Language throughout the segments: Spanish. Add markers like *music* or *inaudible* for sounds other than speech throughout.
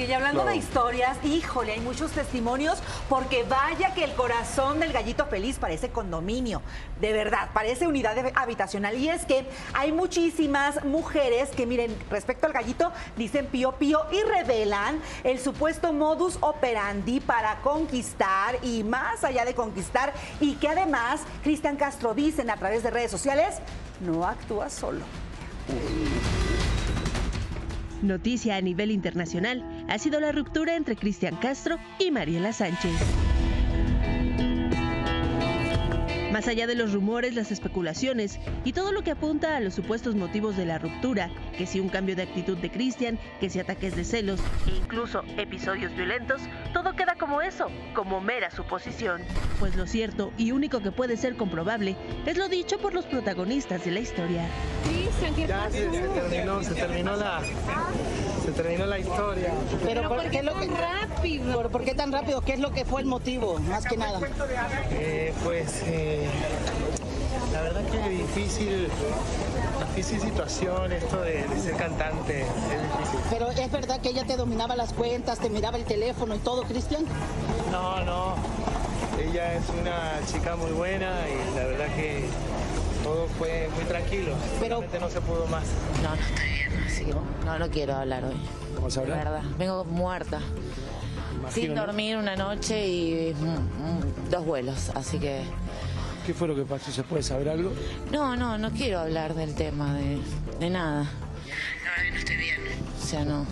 Oye, y hablando de historias, híjole, hay muchos testimonios porque vaya que el corazón del gallito feliz parece condominio. De verdad, parece unidad habitacional. Y es que hay muchísimas mujeres que, miren, respecto al gallito, dicen pío pío y revelan el supuesto modus operandi para conquistar y más allá de conquistar. Y que además, Cristian Castro dicen a través de redes sociales, no actúa solo. Noticia a nivel internacional ha sido la ruptura entre Cristian Castro y Mariela Sánchez. Más allá de los rumores, las especulaciones y todo lo que apunta a los supuestos motivos de la ruptura, que si un cambio de actitud de Cristian, que si ataques de celos e incluso episodios violentos, todo queda como eso, como mera suposición. Pues lo cierto y único que puede ser comprobable es lo dicho por los protagonistas de la historia. Ya se, terminó, se terminó la, se terminó la historia. Pero, ¿por, qué, lo que, rápido? ¿Por, qué tan rápido? ¿Qué es lo que fue el motivo, más que nada? Eh, pues eh, la verdad que es difícil, difícil situación esto de, ser cantante. Es difícil. Pero es verdad que ella te dominaba las cuentas, te miraba el teléfono y todo, Cristian. No, no. Ella es una chica muy buena y la verdad que todo fue muy tranquilo. Pero no se pudo más. No, no estoy bien, así que no, no quiero hablar hoy. ¿Cómo se habla? La verdad, vengo muerta. sin dormir una noche y mm, mm, dos vuelos, así que... ¿Qué fue lo que pasó? ¿Se puede saber algo? No, no, no quiero hablar del tema, de, de nada. Que no estoy bien. O sea, no.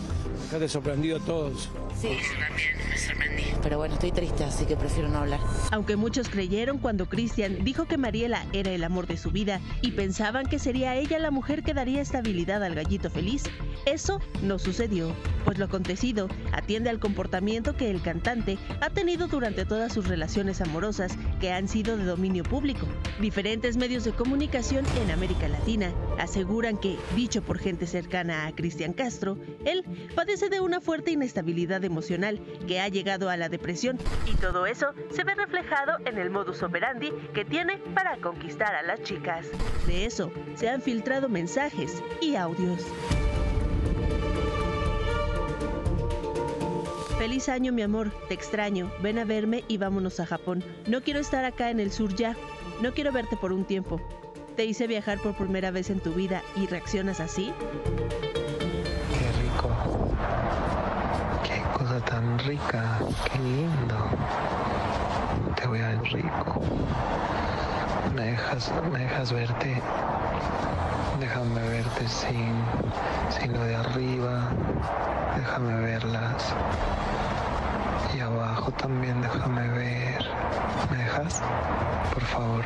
Te sorprendido a todos. Sí, yo también me sorprendí. Pero bueno, estoy triste, así que prefiero no hablar. Aunque muchos creyeron cuando Cristian dijo que Mariela era el amor de su vida y pensaban que sería ella la mujer que daría estabilidad al gallito feliz, eso no sucedió, pues lo acontecido atiende al comportamiento que el cantante ha tenido durante todas sus relaciones amorosas que han sido de dominio público. Diferentes medios de comunicación en América Latina aseguran que, dicho por gente cercana a Cristian Castro, él padece de una fuerte inestabilidad emocional que ha llegado a la depresión y todo eso se ve reflejado en el modus operandi que tiene para conquistar a las chicas. De eso se han filtrado mensajes y audios. Feliz año, mi amor. Te extraño. Ven a verme y vámonos a Japón. No quiero estar acá en el sur ya. No quiero verte por un tiempo. ¿Te hice viajar por primera vez en tu vida y reaccionas así? Tan rica, qué lindo. Te voy a ver rico. Me dejas, me dejas verte. Déjame verte sin, sin lo de arriba. Déjame verlas. Y abajo también déjame ver. ¿Me dejas? Por favor.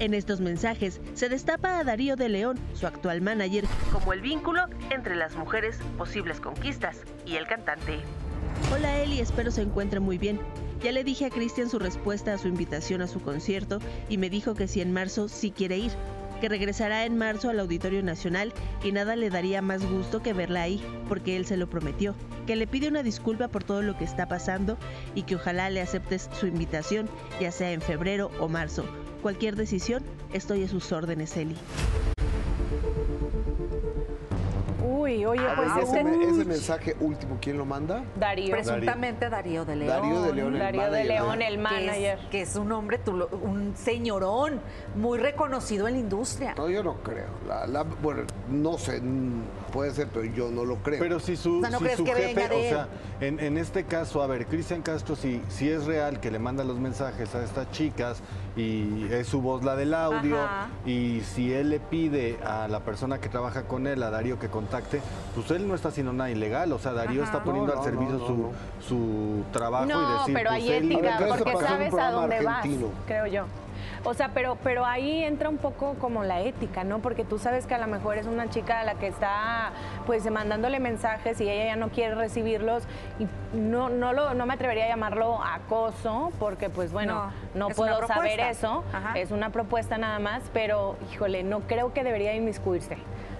En estos mensajes se destapa a Darío de León, su actual manager, como el vínculo entre las mujeres, posibles conquistas, y el cantante. Hola Eli, espero se encuentre muy bien. Ya le dije a Cristian su respuesta a su invitación a su concierto y me dijo que si en marzo sí quiere ir, que regresará en marzo al Auditorio Nacional y nada le daría más gusto que verla ahí, porque él se lo prometió, que le pide una disculpa por todo lo que está pasando y que ojalá le aceptes su invitación, ya sea en febrero o marzo. Cualquier decisión, estoy a sus órdenes, Eli. Oye, pues ese, ese, mensaje último, ¿quién lo manda? Darío. Presuntamente Darío de León. Darío de León, el Darío manager. de León, el manager. Que es, un hombre, un señorón, muy reconocido en la industria. No, yo no creo. bueno, no sé, puede ser, pero yo no lo creo. Pero si su, si su jefe, o sea, en, en, este caso, a ver, Cristian Castro, si, si es real que le manda los mensajes a estas chicas y es su voz la del audio, y si él le pide a la persona que trabaja con él, a Darío, que contacte, pues él no está haciendo nada ilegal, o sea, Darío está poniendo al servicio su, su trabajo y decir... pero pues hay ética, porque sabes a dónde argentino. vas, creo yo. O sea, pero, pero ahí entra un poco como la ética, ¿no? Porque tú sabes que a lo mejor es una chica a la que está pues mandándole mensajes y ella ya no quiere recibirlos y no, no, lo, no me atrevería a llamarlo acoso porque pues bueno, no, puedo saber eso, es una propuesta nada más, pero híjole, no creo que debería inmiscuirse.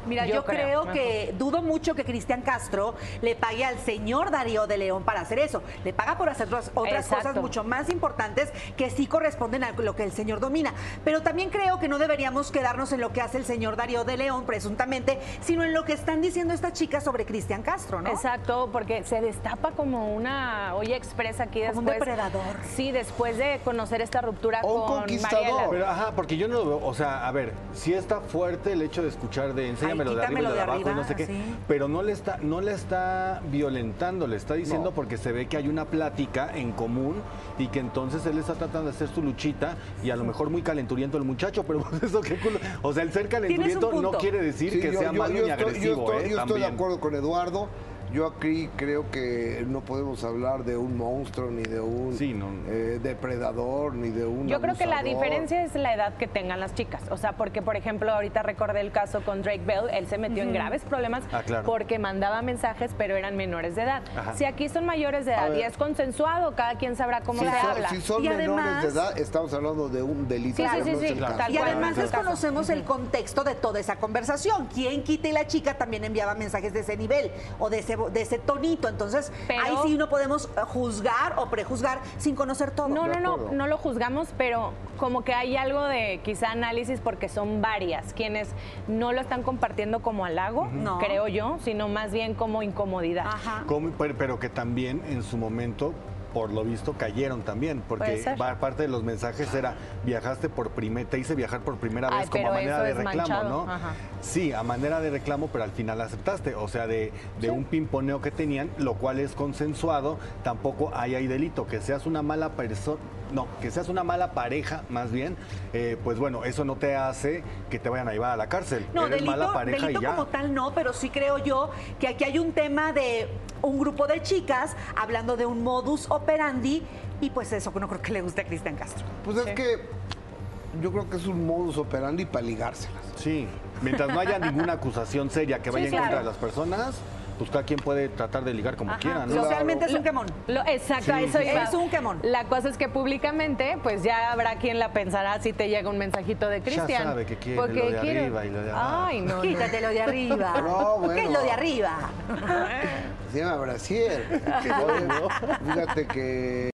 Mira, yo, creo, que dudo mucho que Cristian Castro le pague al señor Darío de León para hacer eso. Le paga por hacer otras cosas mucho más importantes que sí corresponden a lo que el señor domina. Pero también creo que no deberíamos quedarnos en lo que hace el señor Darío de León, presuntamente, sino en lo que están diciendo estas chicas sobre Cristian Castro, ¿no? Exacto, porque se destapa como una olla expresa aquí después. Como un depredador. Sí, después de conocer esta ruptura O un con conquistador. Mariela. Pero, ajá, porque yo no lo veo, o sea, a ver, sí está fuerte el hecho de escuchar de enséñamelo de arriba y quítamelo de de abajo y no sé qué, sí. pero no le está, no le está violentando, le está diciendo No. porque se ve que hay una plática en común y que entonces él está tratando de hacer su luchita y a lo mejor muy calenturiento el muchacho, pero *laughs* pues eso qué culo. O sea, el ser calenturiento no quiere decir Sí, que yo- sea yo- malo yo ni estoy- agresivo, yo estoy, ¿eh? yo estoy de acuerdo con Eduardo. Yo aquí creo que no podemos hablar de un monstruo, ni de un Sí, no. eh, depredador, ni de un Yo creo que la diferencia es la edad que tengan las chicas. O sea, porque, por ejemplo, ahorita recordé el caso con Drake Bell. Él se metió en graves problemas Ah, claro. porque mandaba mensajes, pero eran menores de edad. Ajá. Si aquí son mayores de edad y es consensuado, cada quien sabrá cómo Si se son, habla. si son Y menores además- de edad, estamos hablando de un delito. Sí, sí, sí, no claro. Y además desconocemos el contexto de toda esa conversación. ¿Quién quita y la chica también enviaba mensajes de ese nivel o de ese, de ese tonito? Entonces, Pero- ahí sí no podemos eh, juzgar o prejuzgar sin conocer todo. No, no, no, no lo juzgamos, pero como que hay algo de quizá análisis porque son varias quienes no lo están compartiendo como halago, No. creo yo, sino más bien como incomodidad. Ajá. Como- pero que también en su momento, por lo visto, cayeron también, porque parte de los mensajes era viajaste por primera, te hice viajar por primera Ay, vez como a manera de reclamo, manchado, ¿no? ajá. Sí, a manera de reclamo, pero al final aceptaste, o sea, de, de un pimponeo que tenían, lo cual es consensuado, tampoco hay ahí delito, que seas una mala persona. No, que seas una mala pareja, más bien, eh, pues bueno, eso no te hace que te vayan a llevar a la cárcel. No, Eres delito, mala pareja delito y ya. como tal no, pero sí creo yo que aquí hay un tema de un grupo de chicas hablando de un modus operandi y pues eso que no creo que le guste a Cristian Castro. Pues es que yo creo que es un modus operandi para ligárselas. Sí, mientras no haya ninguna acusación seria que vaya en claro. contra de las personas, pues cada quien puede tratar de ligar como Ajá. quiera, ¿no? Socialmente es un quemón. Lo- exacto, Sí, eso sí, iba. Es un quemón. La cosa es que públicamente, pues ya habrá quien la pensará si te llega un mensajito de Cristian. sabe que quiere Porque lo de quiero- arriba y lo de abajo. Ay, no. no. Quítate lo de arriba. *laughs* No, bueno. ¿Qué es lo de arriba? Se llama Brasier. *laughs* Oye, Fíjate que